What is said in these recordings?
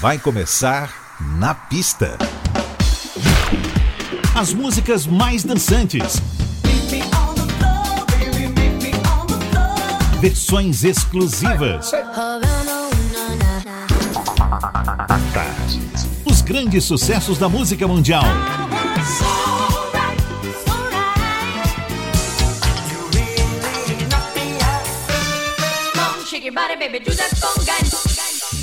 Vai começar na pista. As músicas mais dançantes. Versões exclusivas. Os grandes sucessos da música mundial.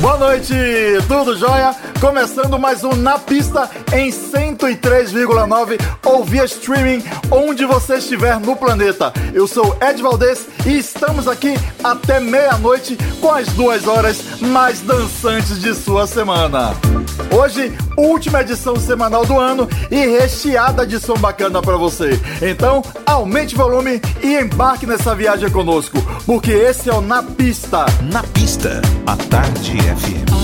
Boa noite, tudo jóia? Começando mais um Na Pista em 103,9 ou via streaming, onde você estiver no planeta. Eu sou Ed Valdez e estamos aqui até meia-noite com as duas horas mais dançantes de sua semana. Hoje, última edição semanal do ano e recheada de som bacana para você. Então, aumente o volume e embarque nessa viagem conosco, porque esse é o Na Pista. Na pista, a Tarde FM.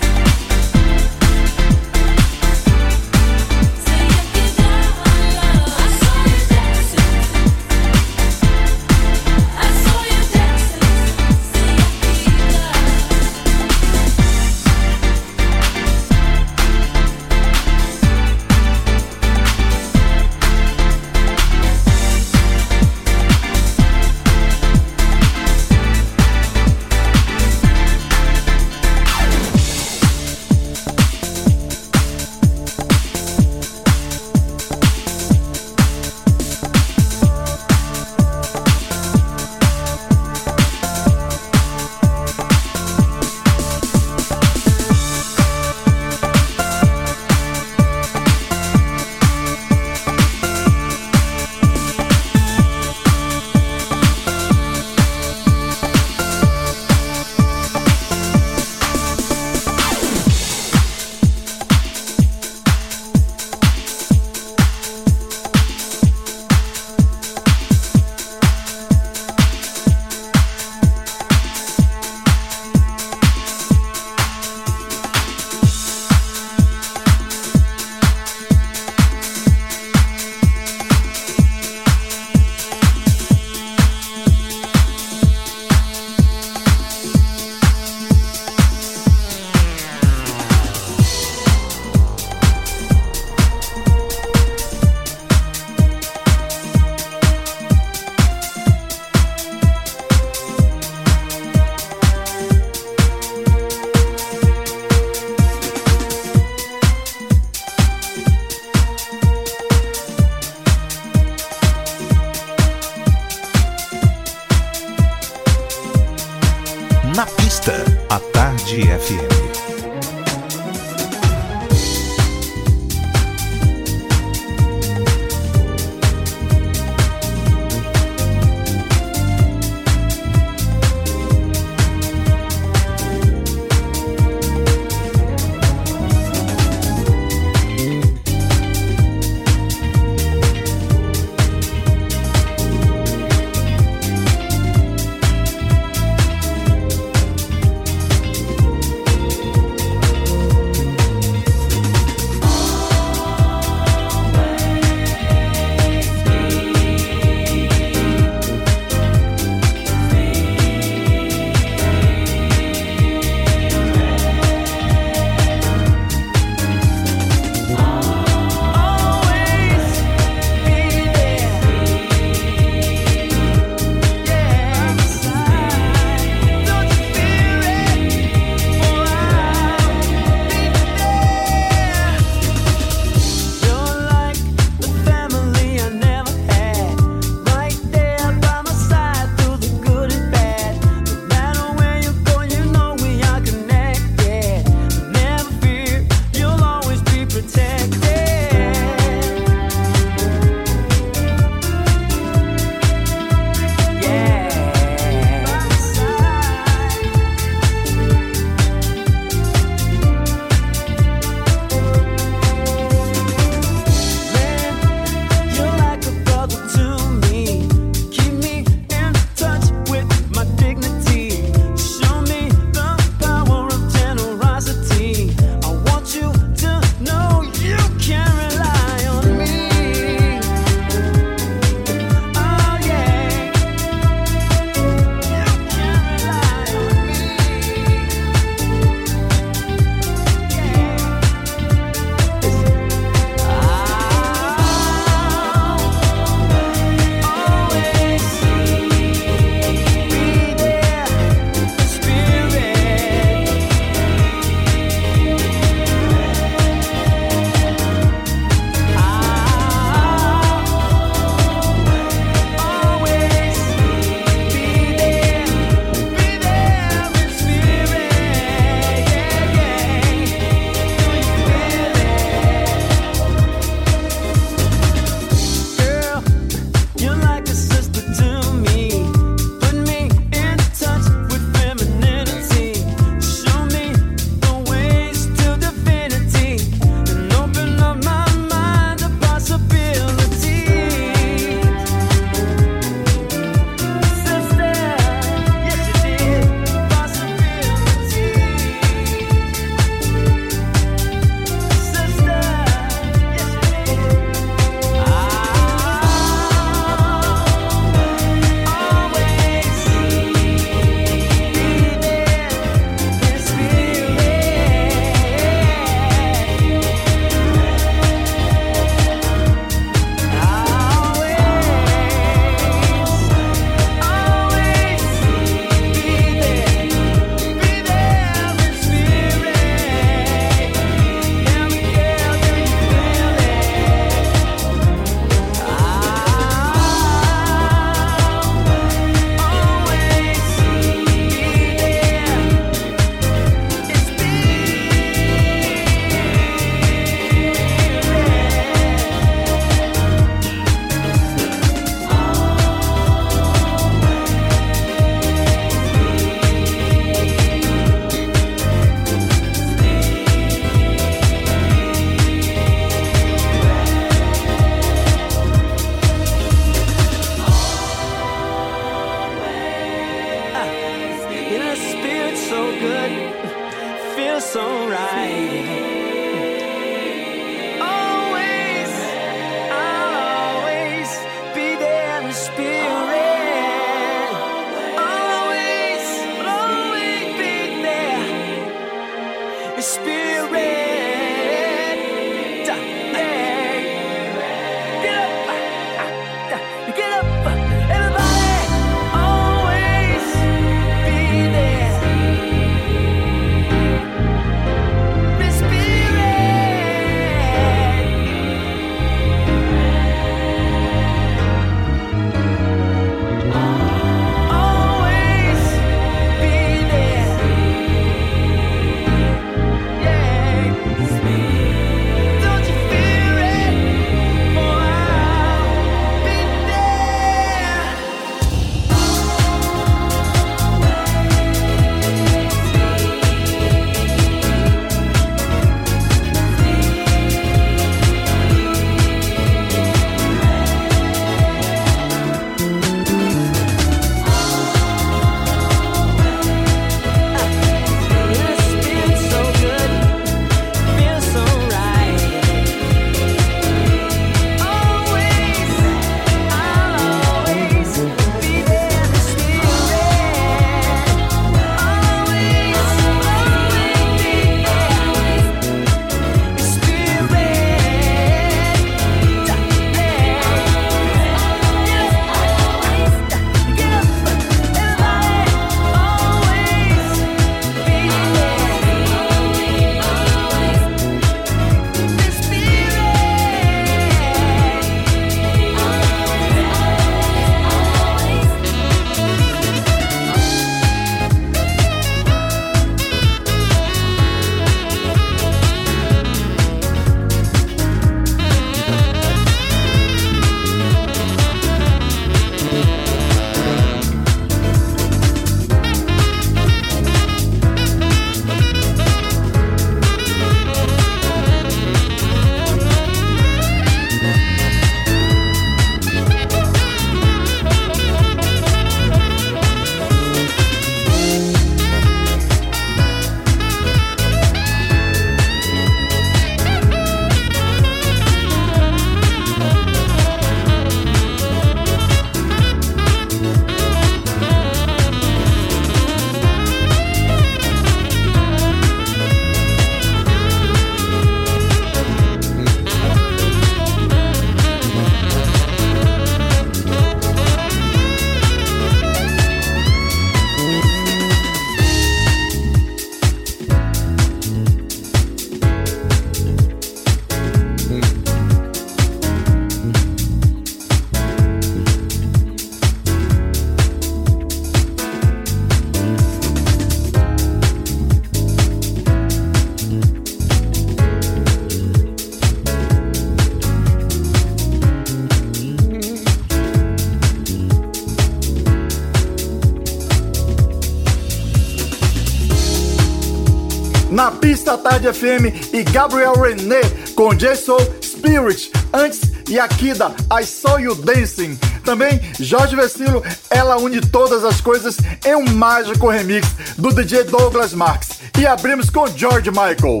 Pista Tarde FM e Gabriel René com Jason Spirit. Antes, Yakida, I Saw You Dancing. Também Jorge Vecilo, ela une todas as coisas em um mágico remix do DJ Douglas Marks. E abrimos com George Michael.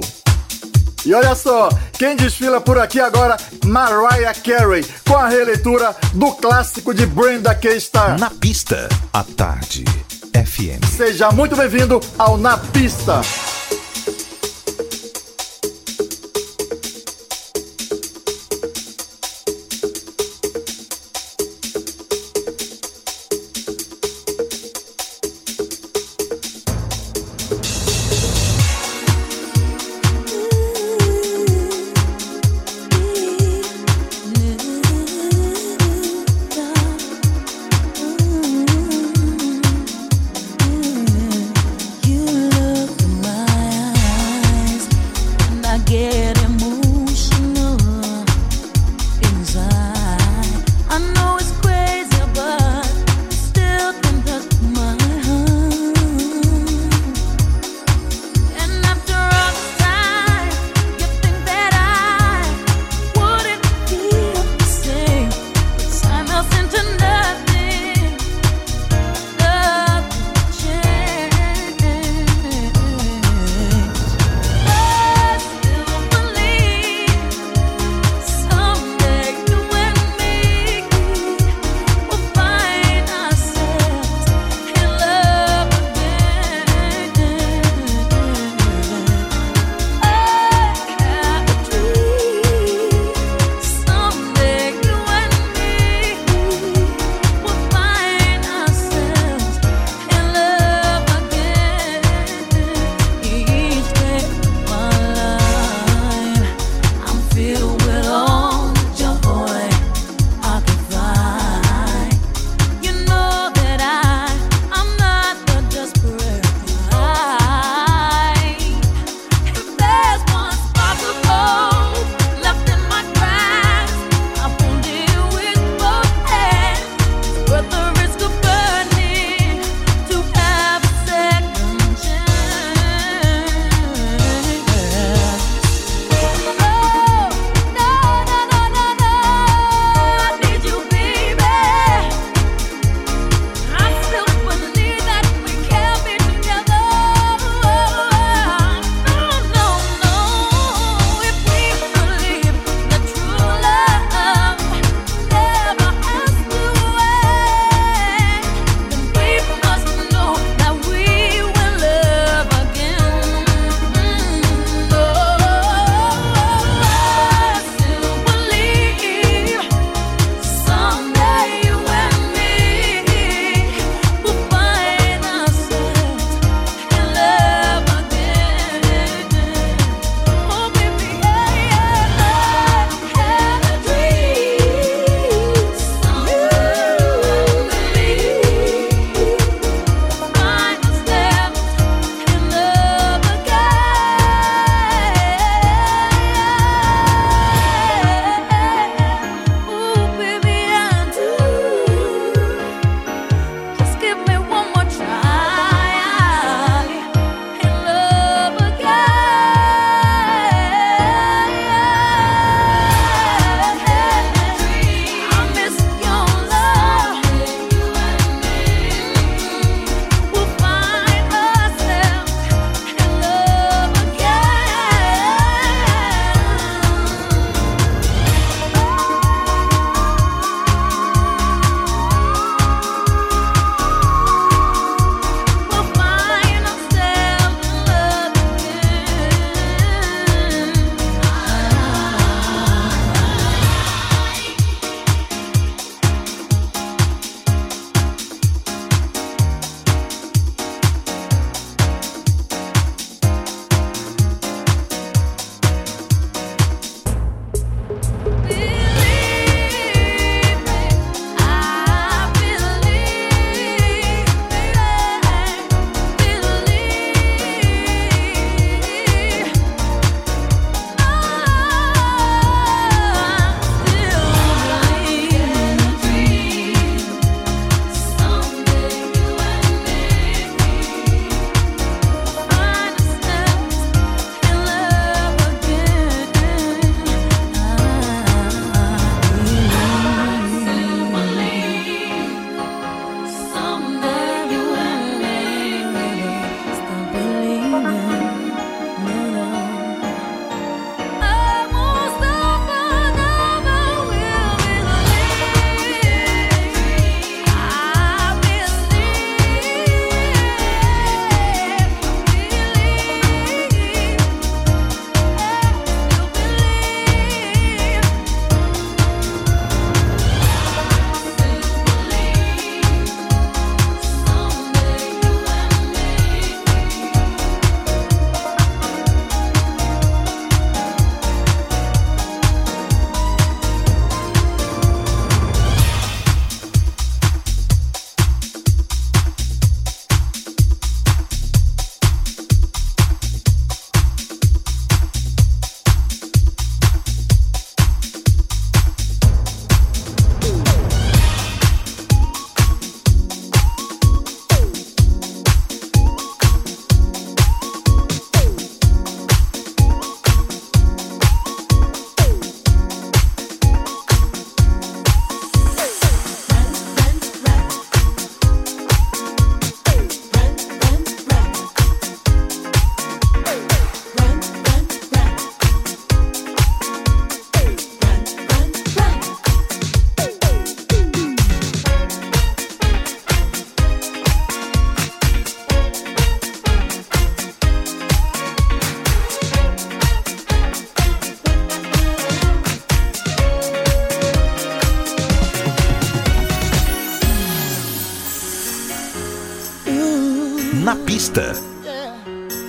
E olha só, quem desfila por aqui agora, Mariah Carey, com a releitura do clássico de Brenda K. Star. Na pista, a tarde FM. Seja muito bem-vindo ao Na Pista.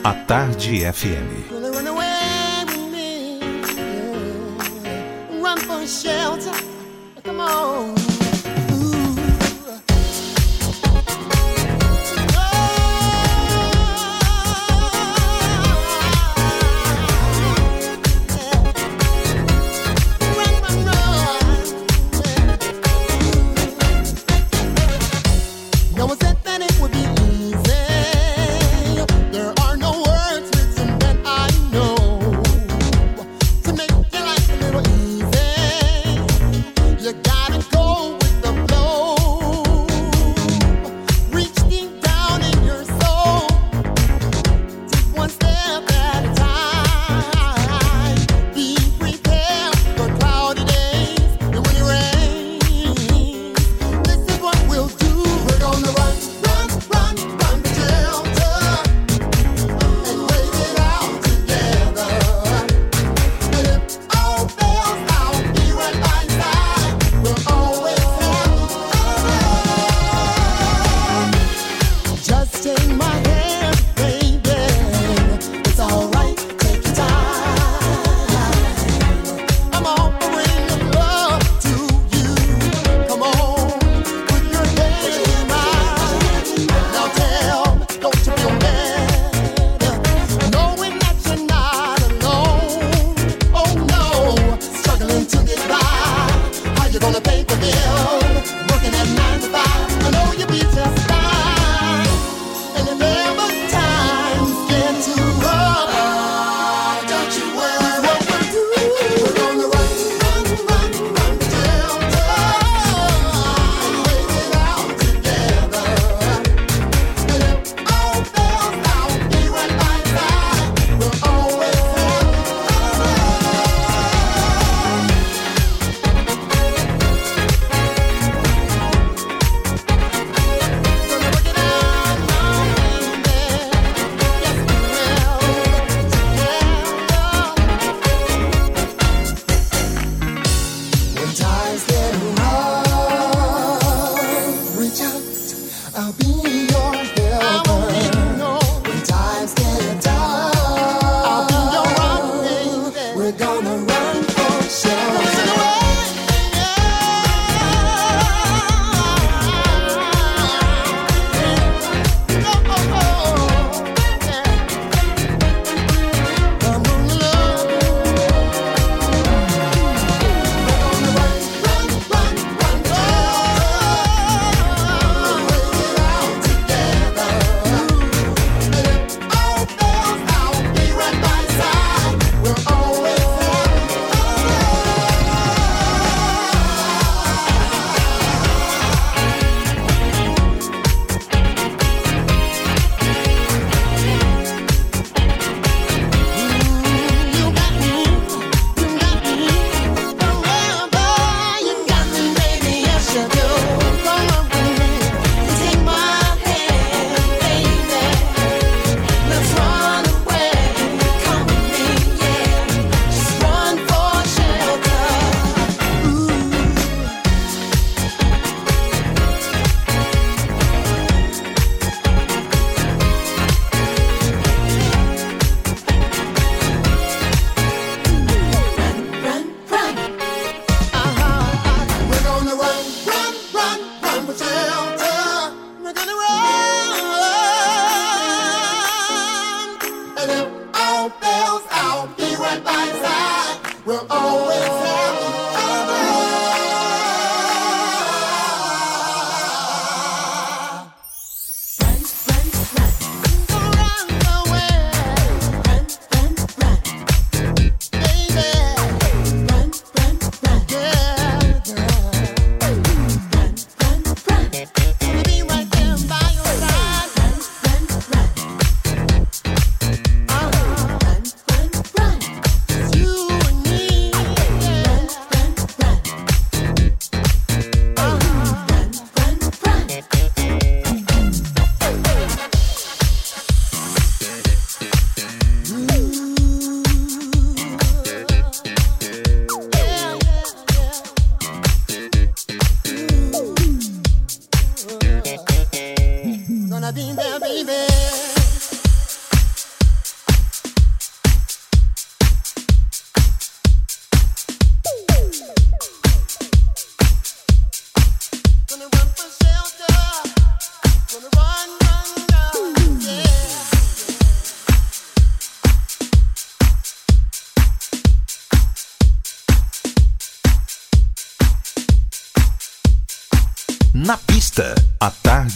A Tarde FM.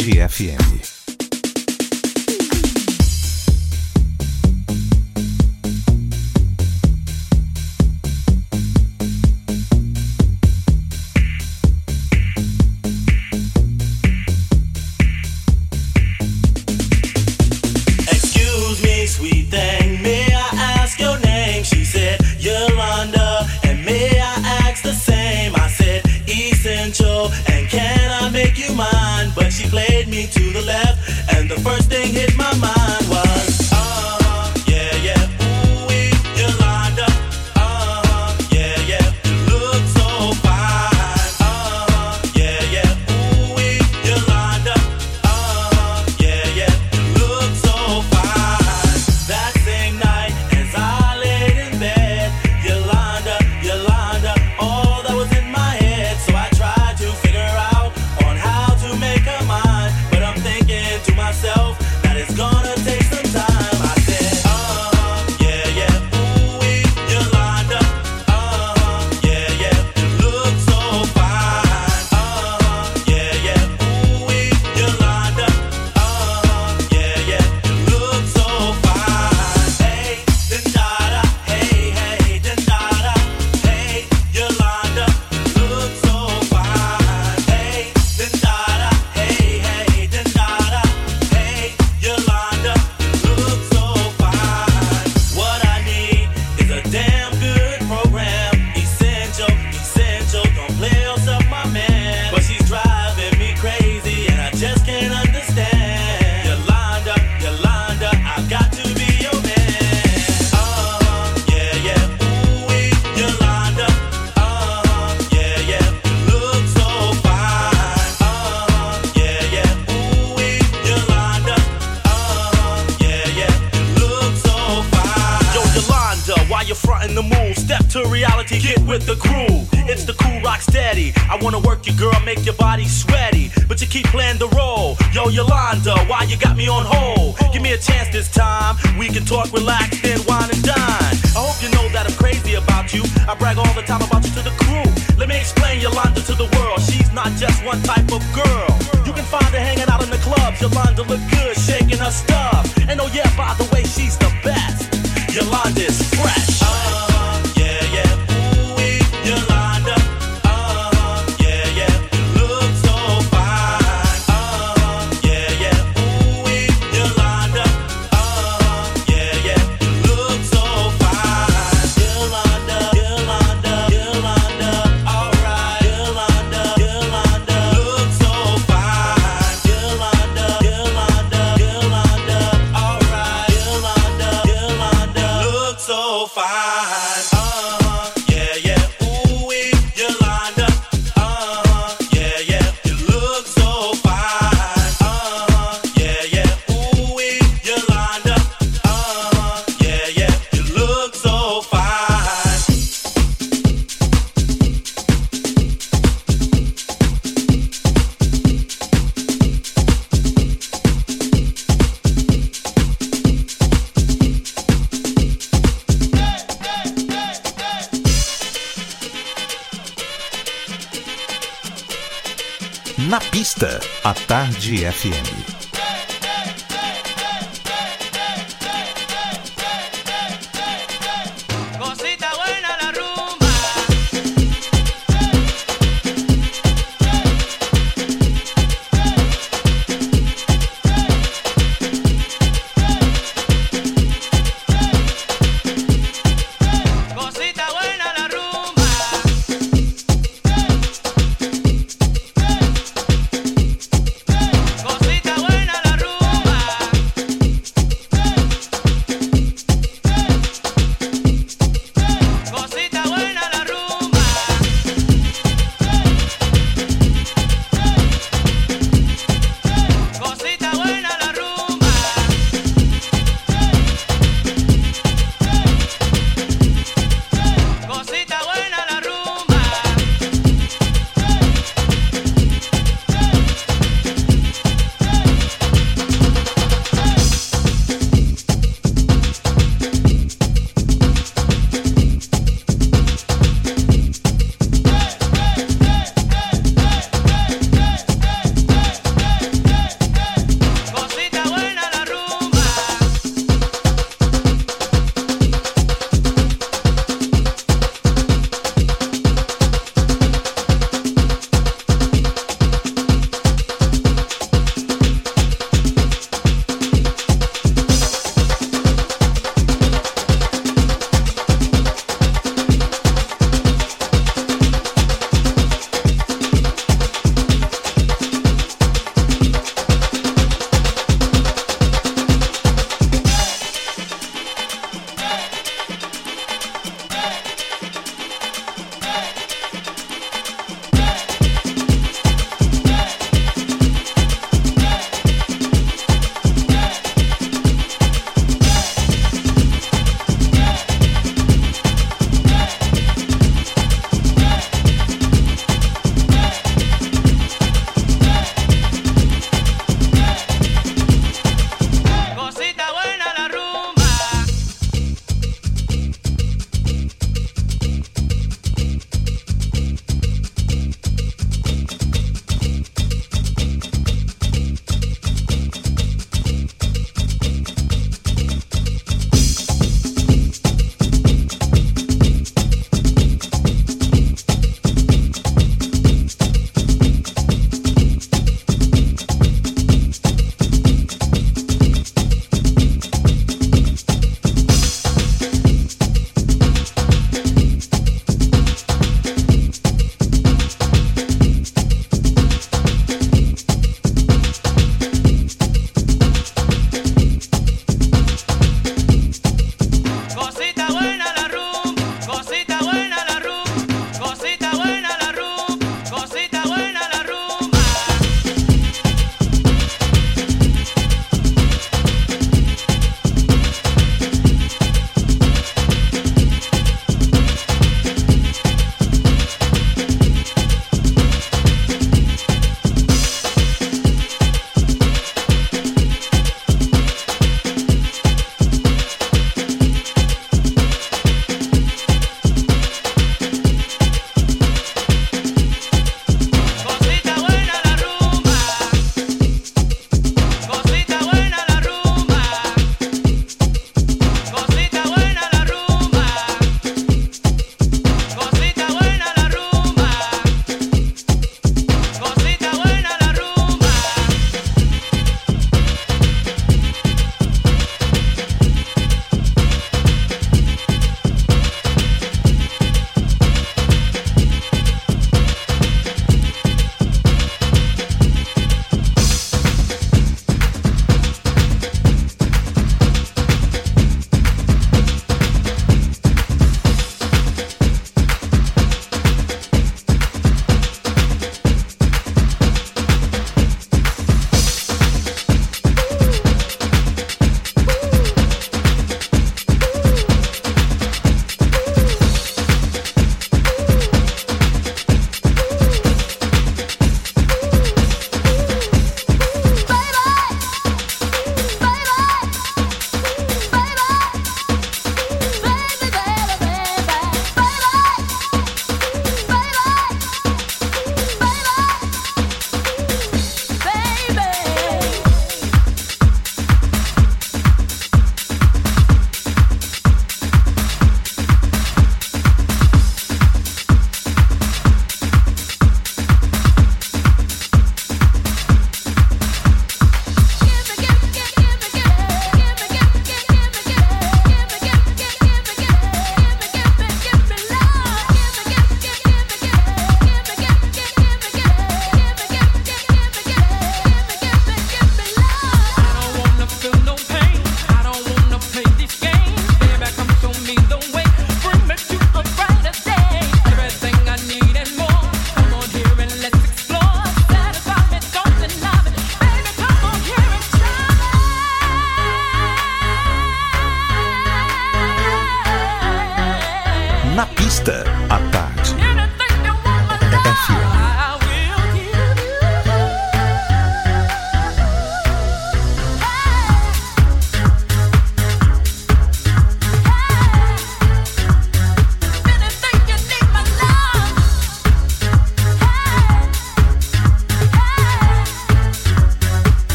Tarde FM. Tarde FM.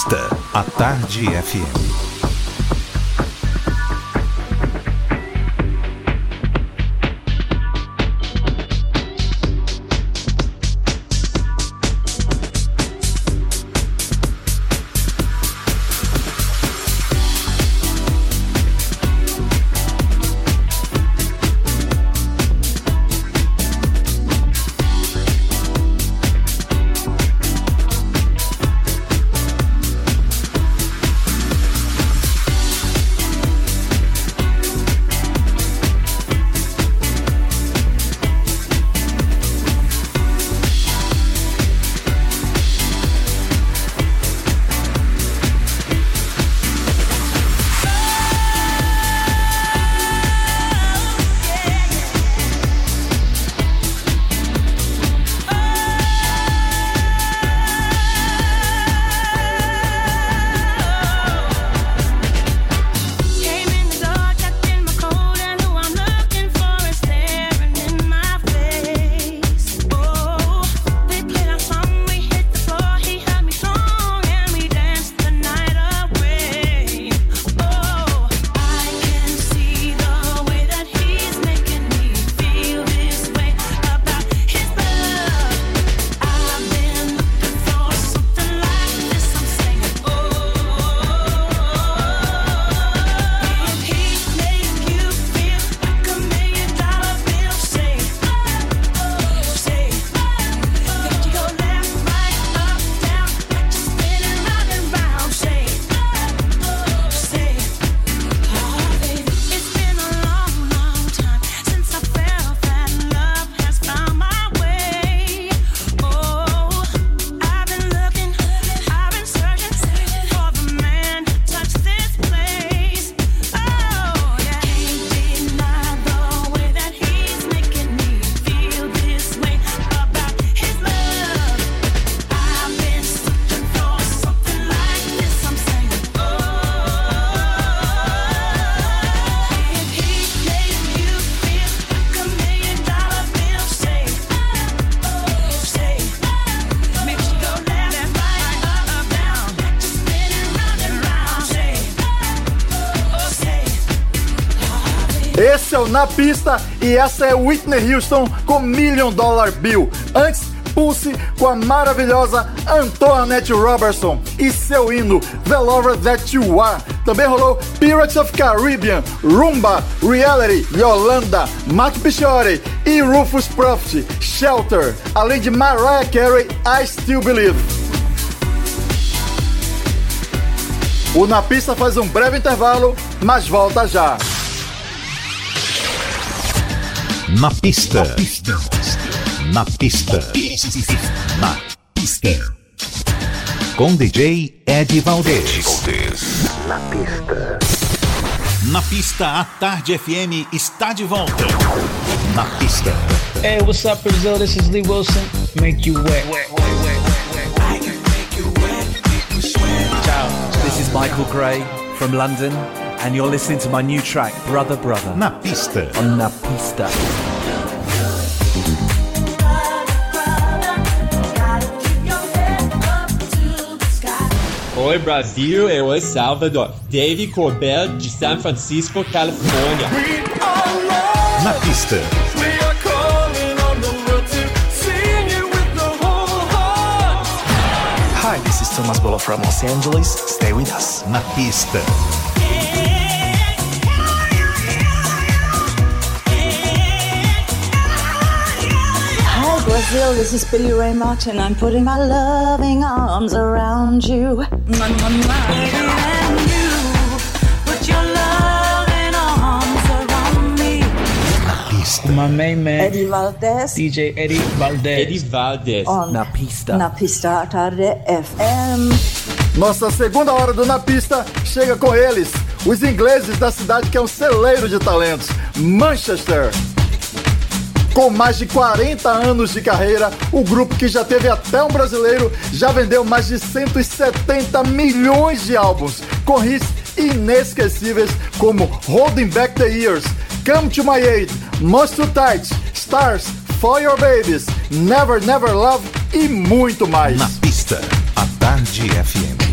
Na pista, a Tarde FM. Na pista e essa é Whitney Houston com Million Dollar Bill. Antes, Pulse com a maravilhosa Antoinette Robertson e seu hino The Lover That You Are. Também rolou Pirates of Caribbean, Rumba, Reality, Yolanda, Mac Pichore e Rufus Profit, Shelter, além de Mariah Carey, I Still Believe. O Na Pista faz um breve intervalo, mas volta já. Na pista. Na pista. Na pista. Com DJ Ed Valdez. Na pista. Na pista, a Tarde FM está de volta. Na pista. Hey, what's up, Brazil? This is Lee Wilson. Make you wet. Ciao. This is Michael Gray from London. And you're listening to my new track, Brother Brother. Na pista. On Na Pista. Oi Brasil, eu é Salvador. Dave Corbell de San Francisco, Califórnia. Na pista. Hi, this is Thomas Bolo from Los Angeles. Stay with us. Na pista. Brazil, this is Billy Ray Martin. I'm putting my loving arms around you. My main man, Eddie Valdez. DJ Eddie Valdez. Eddie Valdez. On Na pista. Na pista tarde FM. Nossa segunda hora do Na Pista chega com eles, os ingleses da cidade que é um celeiro de talentos, Manchester. Com mais de 40 anos de carreira, o grupo que já teve até um brasileiro já vendeu mais de 170 milhões de álbuns, com hits inesquecíveis como Holding Back the Years, Come to My Aid, Too Tight, Stars, For Your Babies, Never Never Love e muito mais. Na pista, a Tarde FM.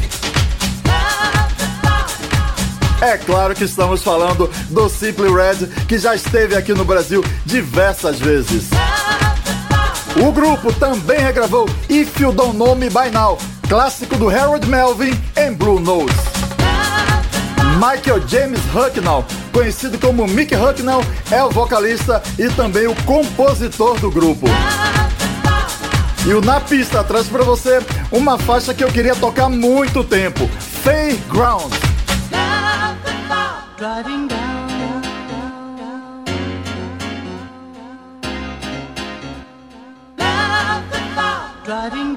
É claro que estamos falando do Simply Red, que já esteve aqui no Brasil diversas vezes. O grupo também regravou If You Don't Know Me By Now, clássico do Harold Melvin em Blue Notes. Michael James Hucknall, conhecido como Mick Hucknall, é o vocalista e também o compositor do grupo. E o Na Pista traz para você uma faixa que eu queria tocar há muito tempo, Fairground. Driving down, down, down, down, down, down the driving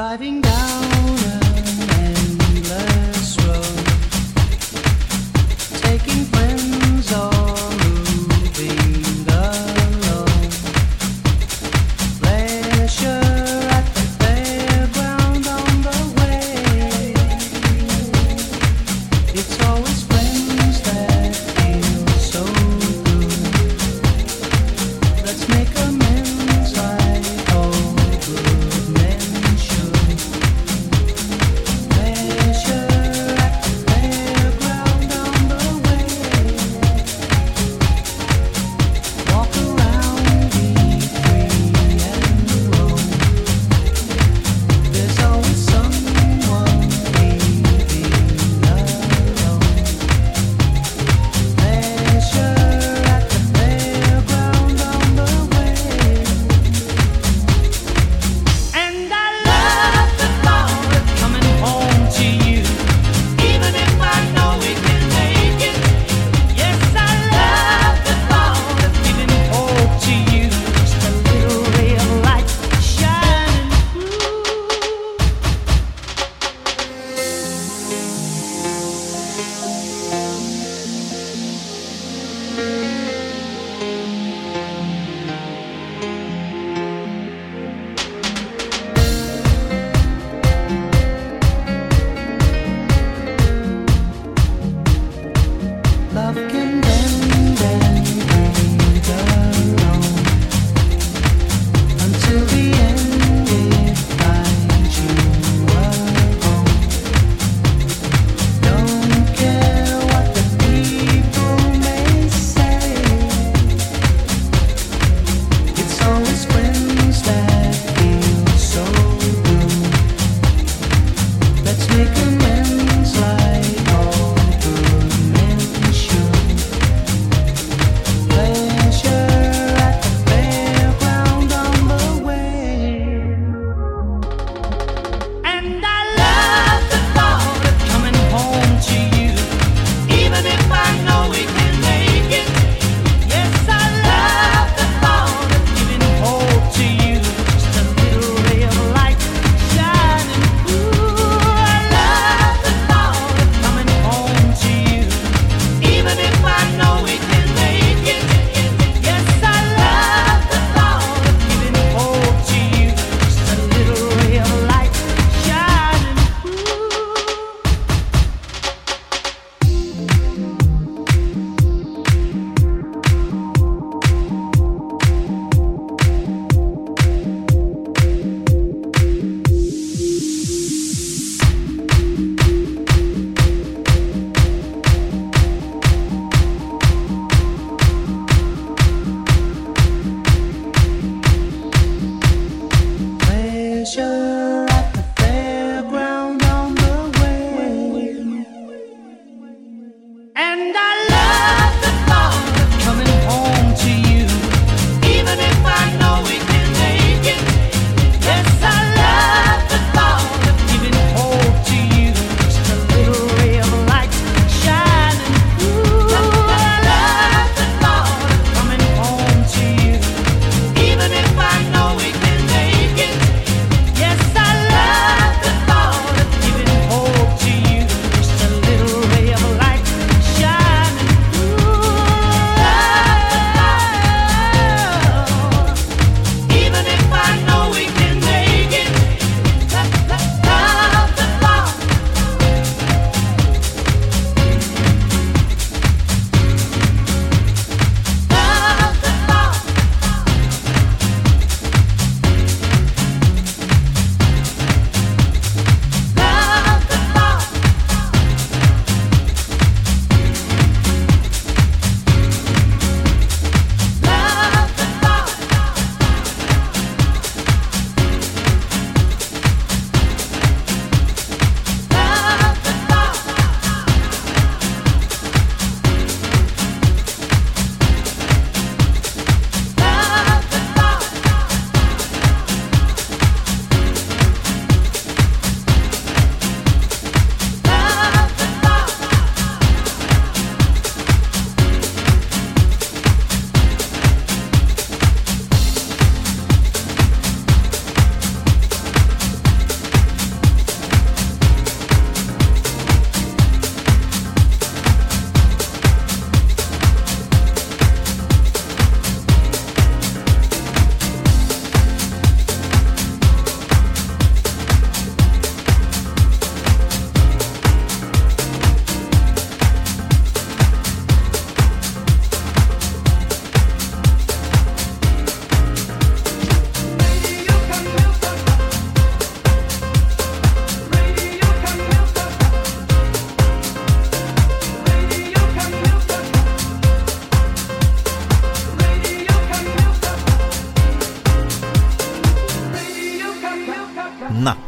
driving down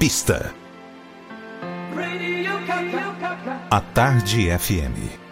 pista. A Tarde FM.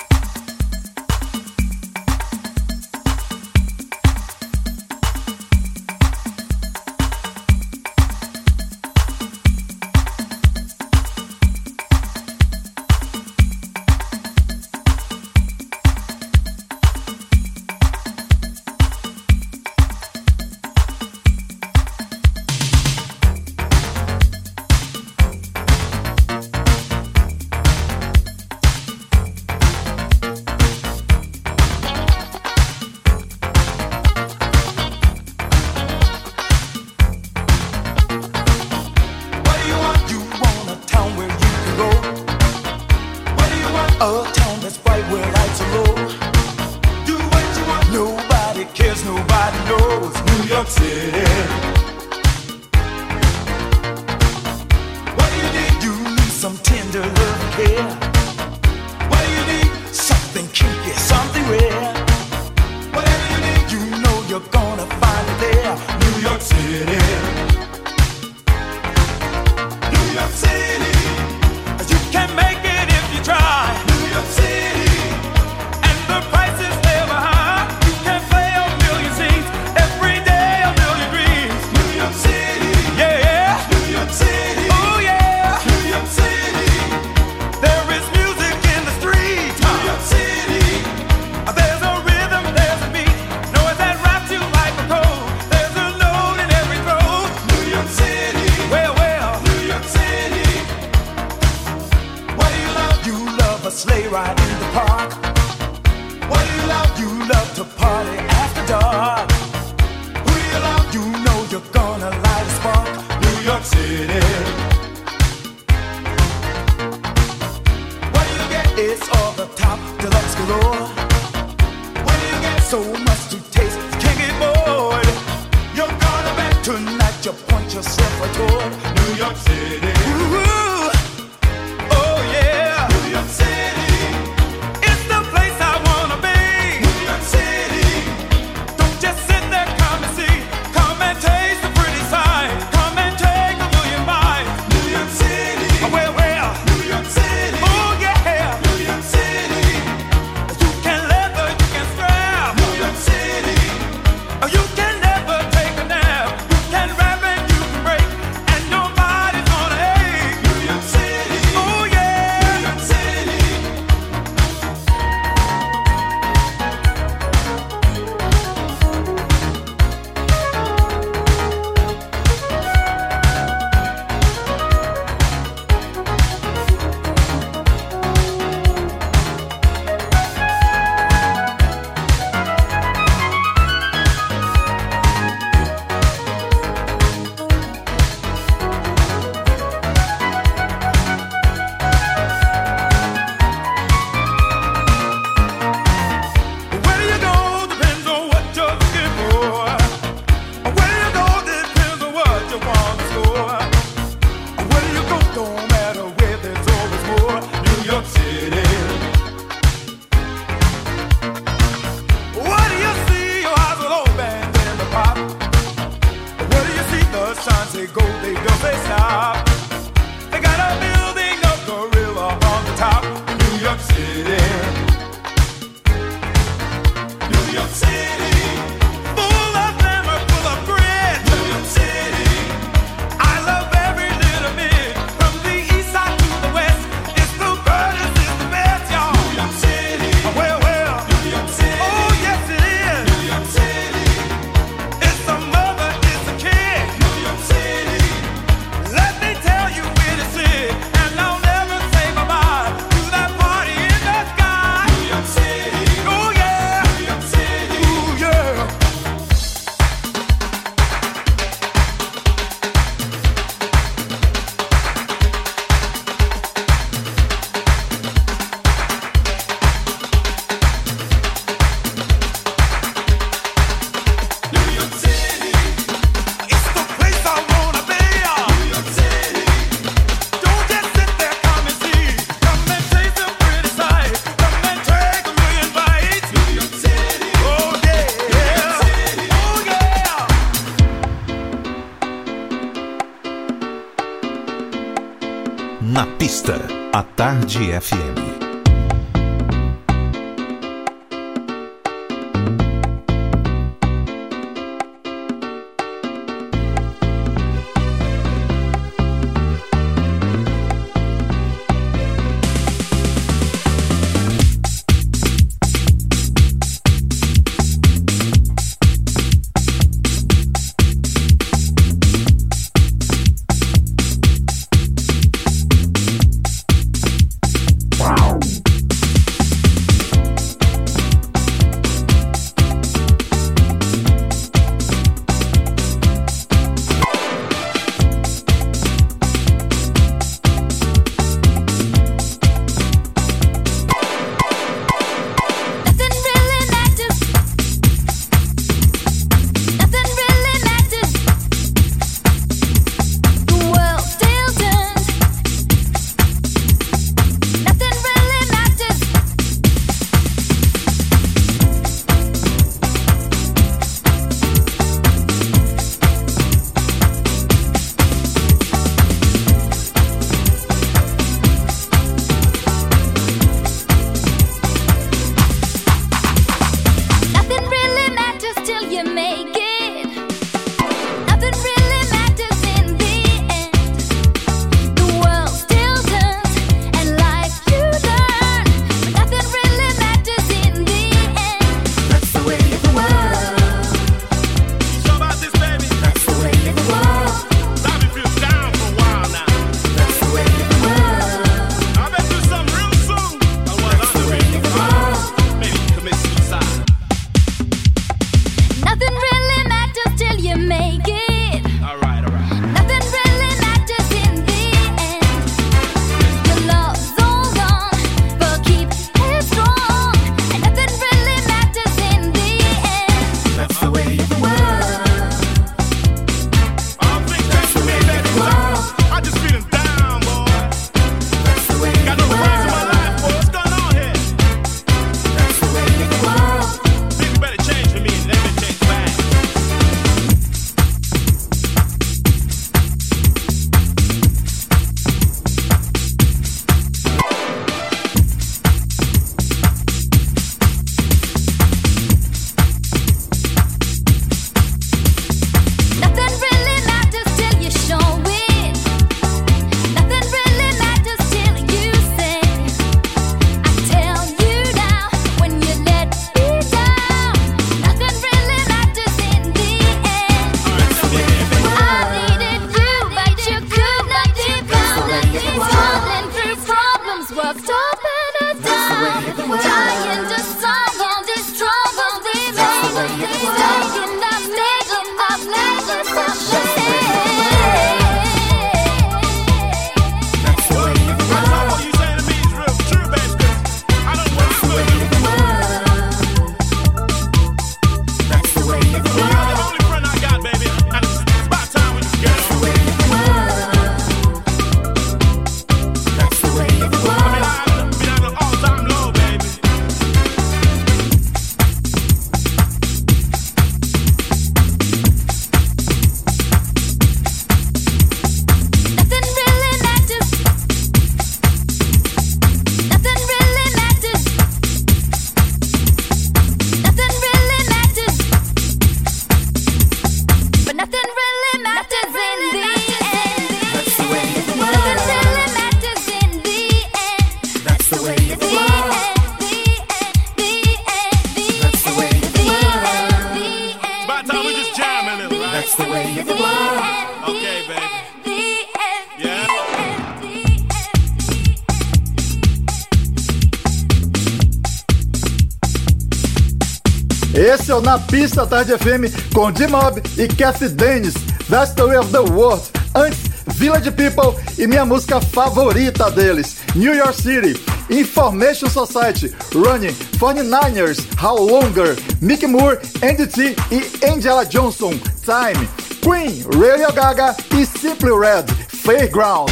na pista Tarde FM com D-Mob e Cassie Dennis, That's the Way of the World. Antes, Village People e minha música favorita deles, New York City, Information Society, Running, 49ers, How Longer, Mick Moore, NDT e Angela Johnson, Time, Queen, Radio Gaga e Simply Red, Fairground.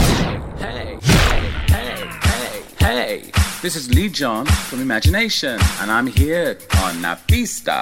Hey, hey, hey, hey, hey. This is Lee John from Imagination, and I'm here on Napista.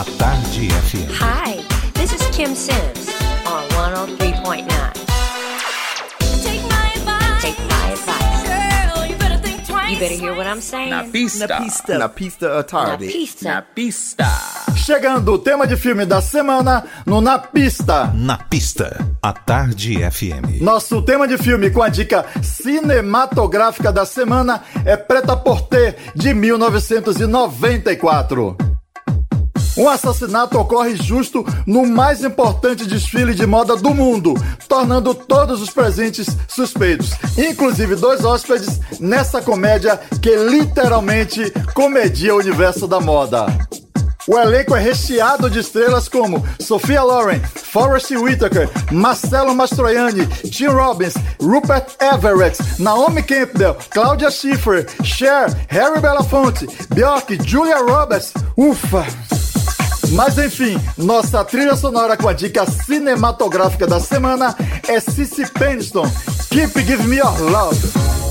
A, Tarde FM. Hi, this is Kim Sims on 103.9. Take my advice. Take my advice. Girl, you better think twice. You better hear what I'm saying. Na pista. Na pista. Na pista à tarde. Na pista. Na pista. Chegando o tema de filme da semana no Na Pista. Na pista, a Tarde FM. Nosso tema de filme com a dica cinematográfica da semana é Preta Porter, de 1994. Um assassinato ocorre justo no mais importante desfile de moda do mundo, tornando todos os presentes suspeitos, inclusive dois hóspedes, nessa comédia que literalmente comedia o universo da moda. O elenco é recheado de estrelas como Sophia Loren, Forrest Whitaker, Marcelo Mastroianni, Tim Robbins, Rupert Everett, Naomi Campbell, Claudia Schiffer, Cher, Harry Belafonte, Bjork, Julia Roberts. Ufa! Mas enfim, nossa trilha sonora com a dica cinematográfica da semana é Cici Peniston. Keep Give Me Your Love.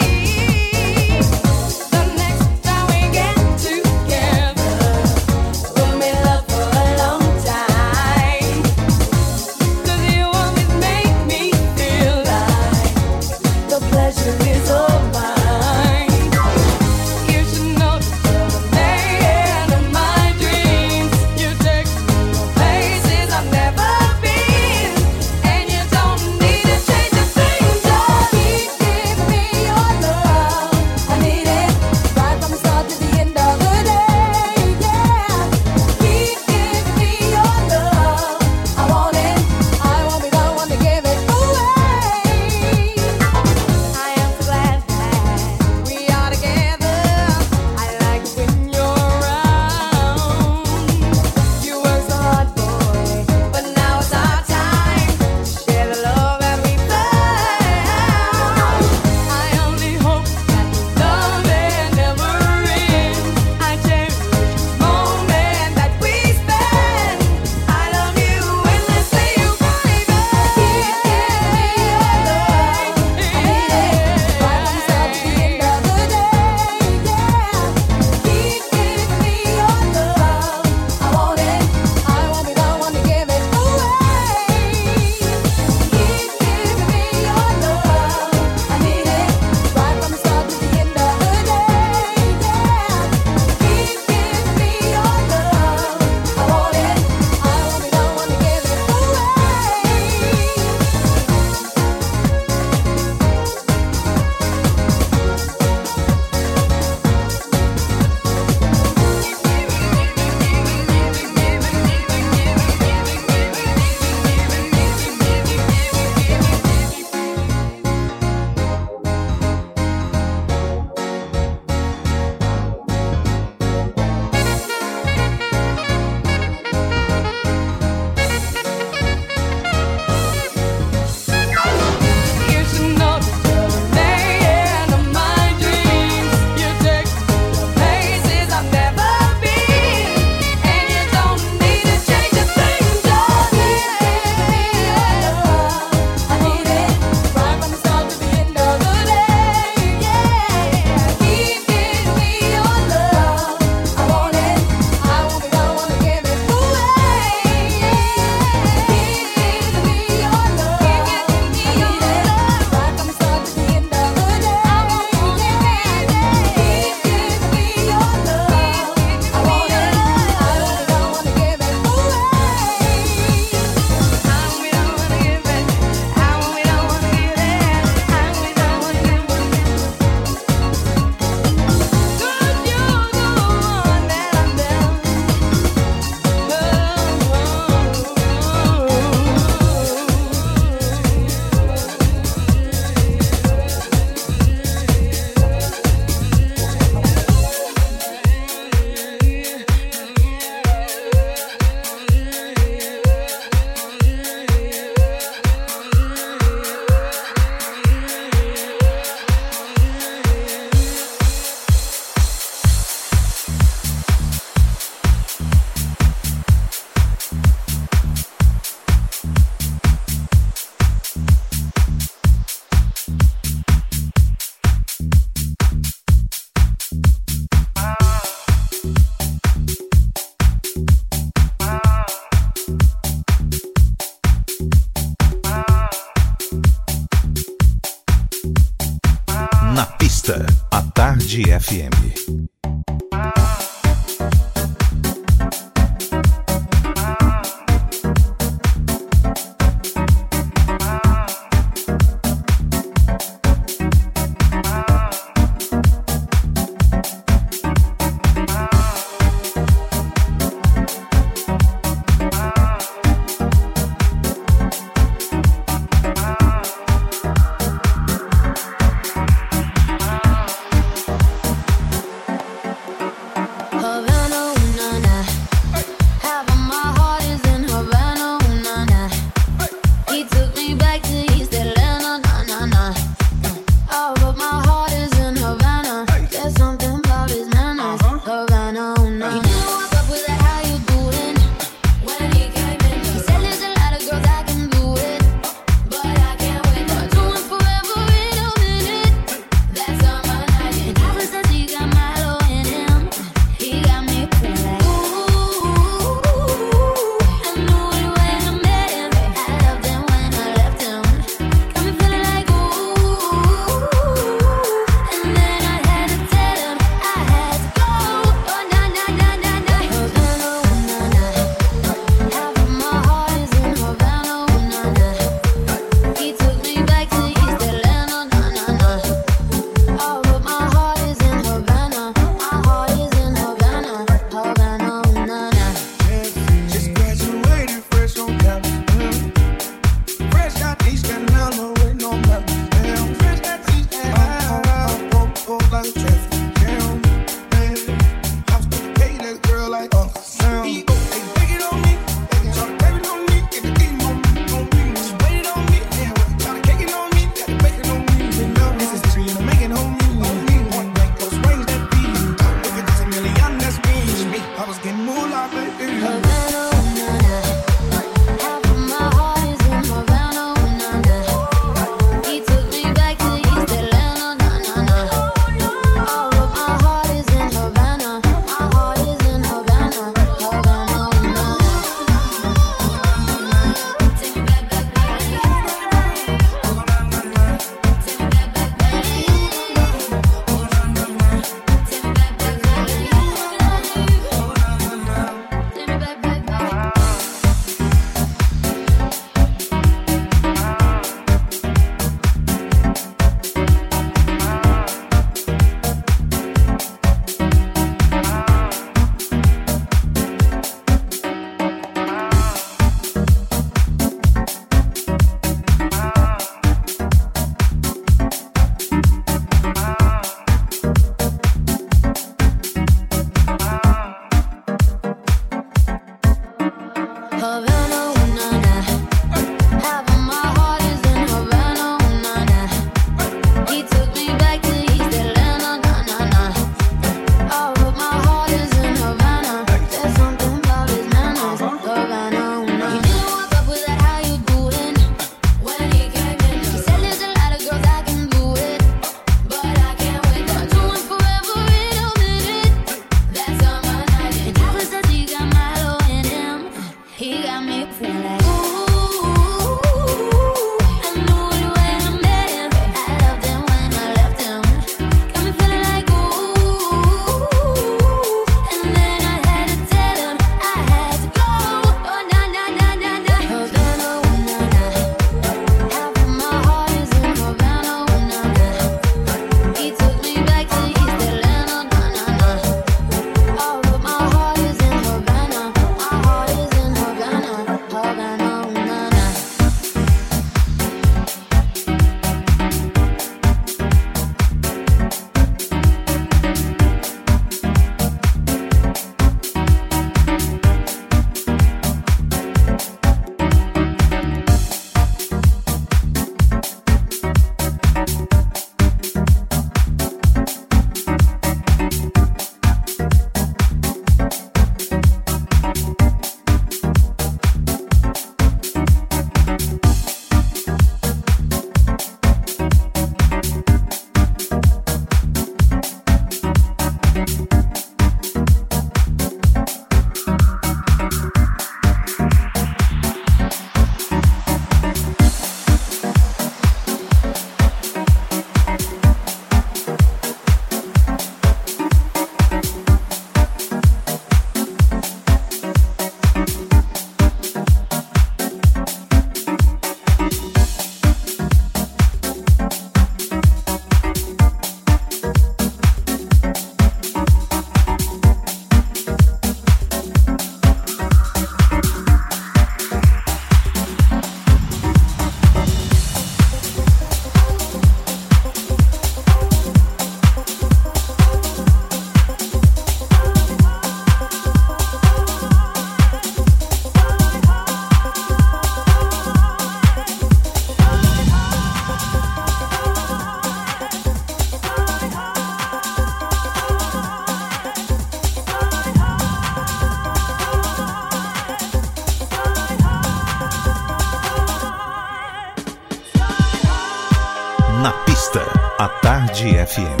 Tarde FM.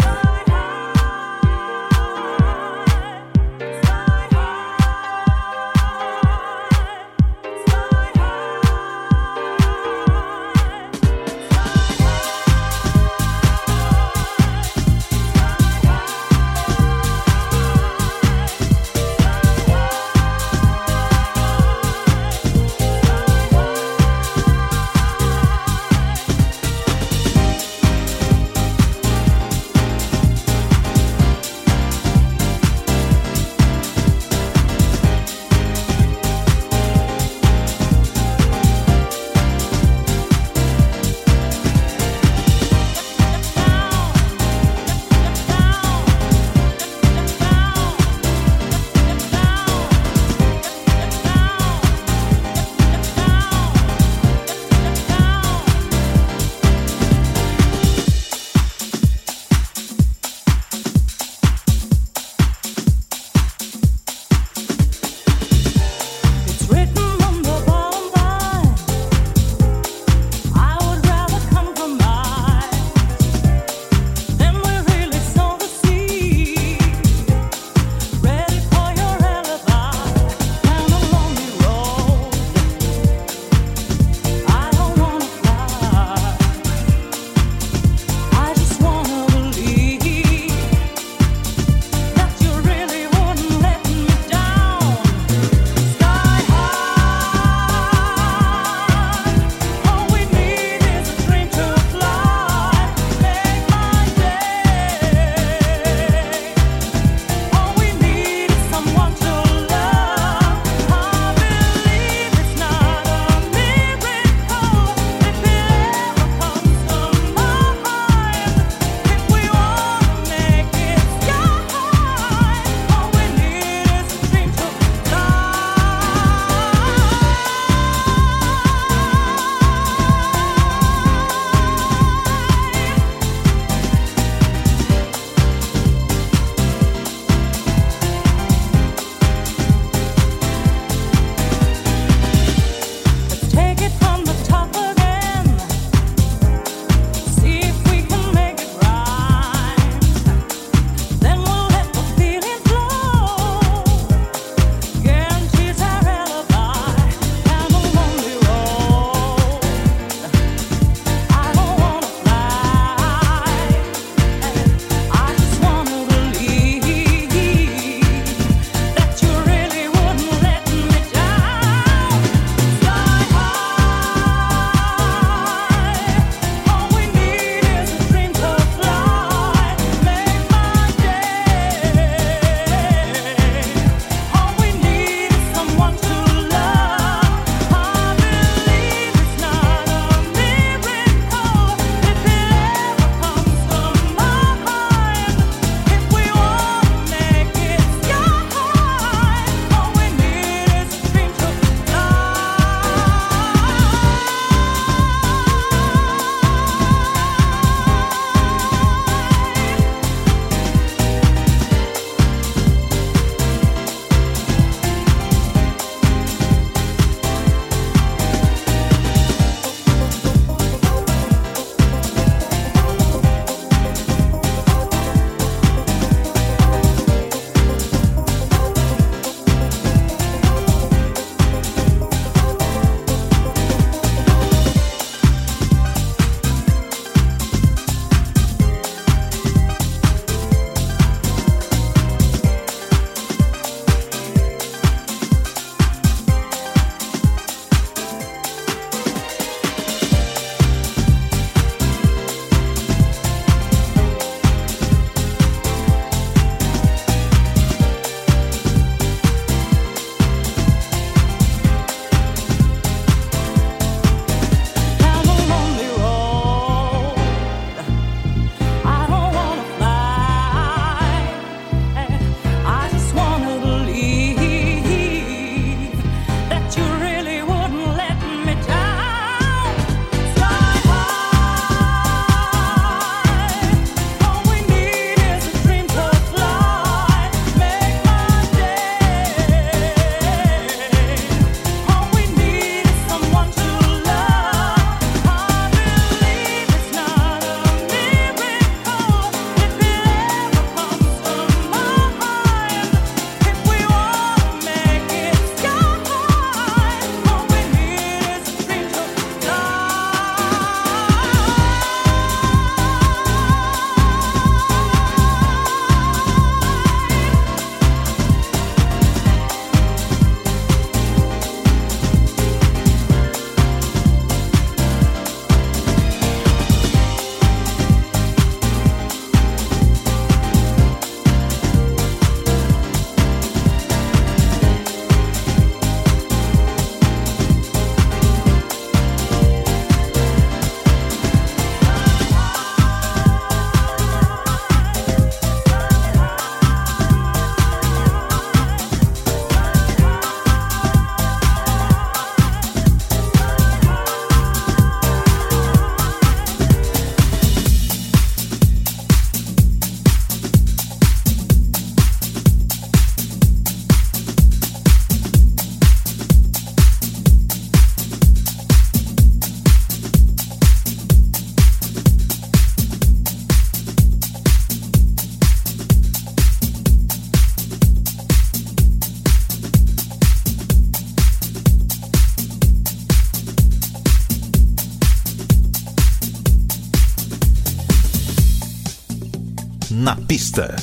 место.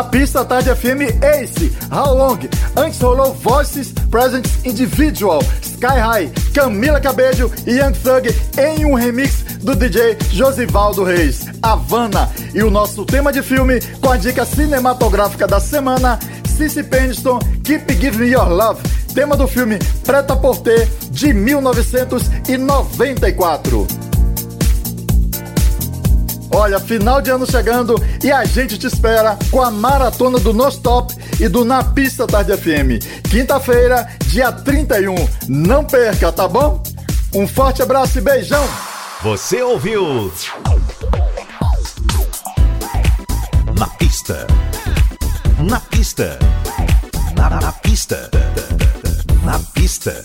Na pista Tarde FM Ace, How Long? Antes rolou Voices Presents Individual, Sky High, Camila Cabello e Young Thug em um remix do DJ Josivaldo Reis, Havana. E o nosso tema de filme com a dica cinematográfica da semana, Cici Peniston, Keep Give Me Your Love, tema do filme Preta Porter de 1994. Olha, final de ano chegando e a gente te espera com a maratona do No Stop e do Na Pista Tarde FM. Quinta-feira, dia 31. Não perca, tá bom? Um forte abraço e beijão. Você ouviu? Na pista. Na pista. Na, na pista. Na pista.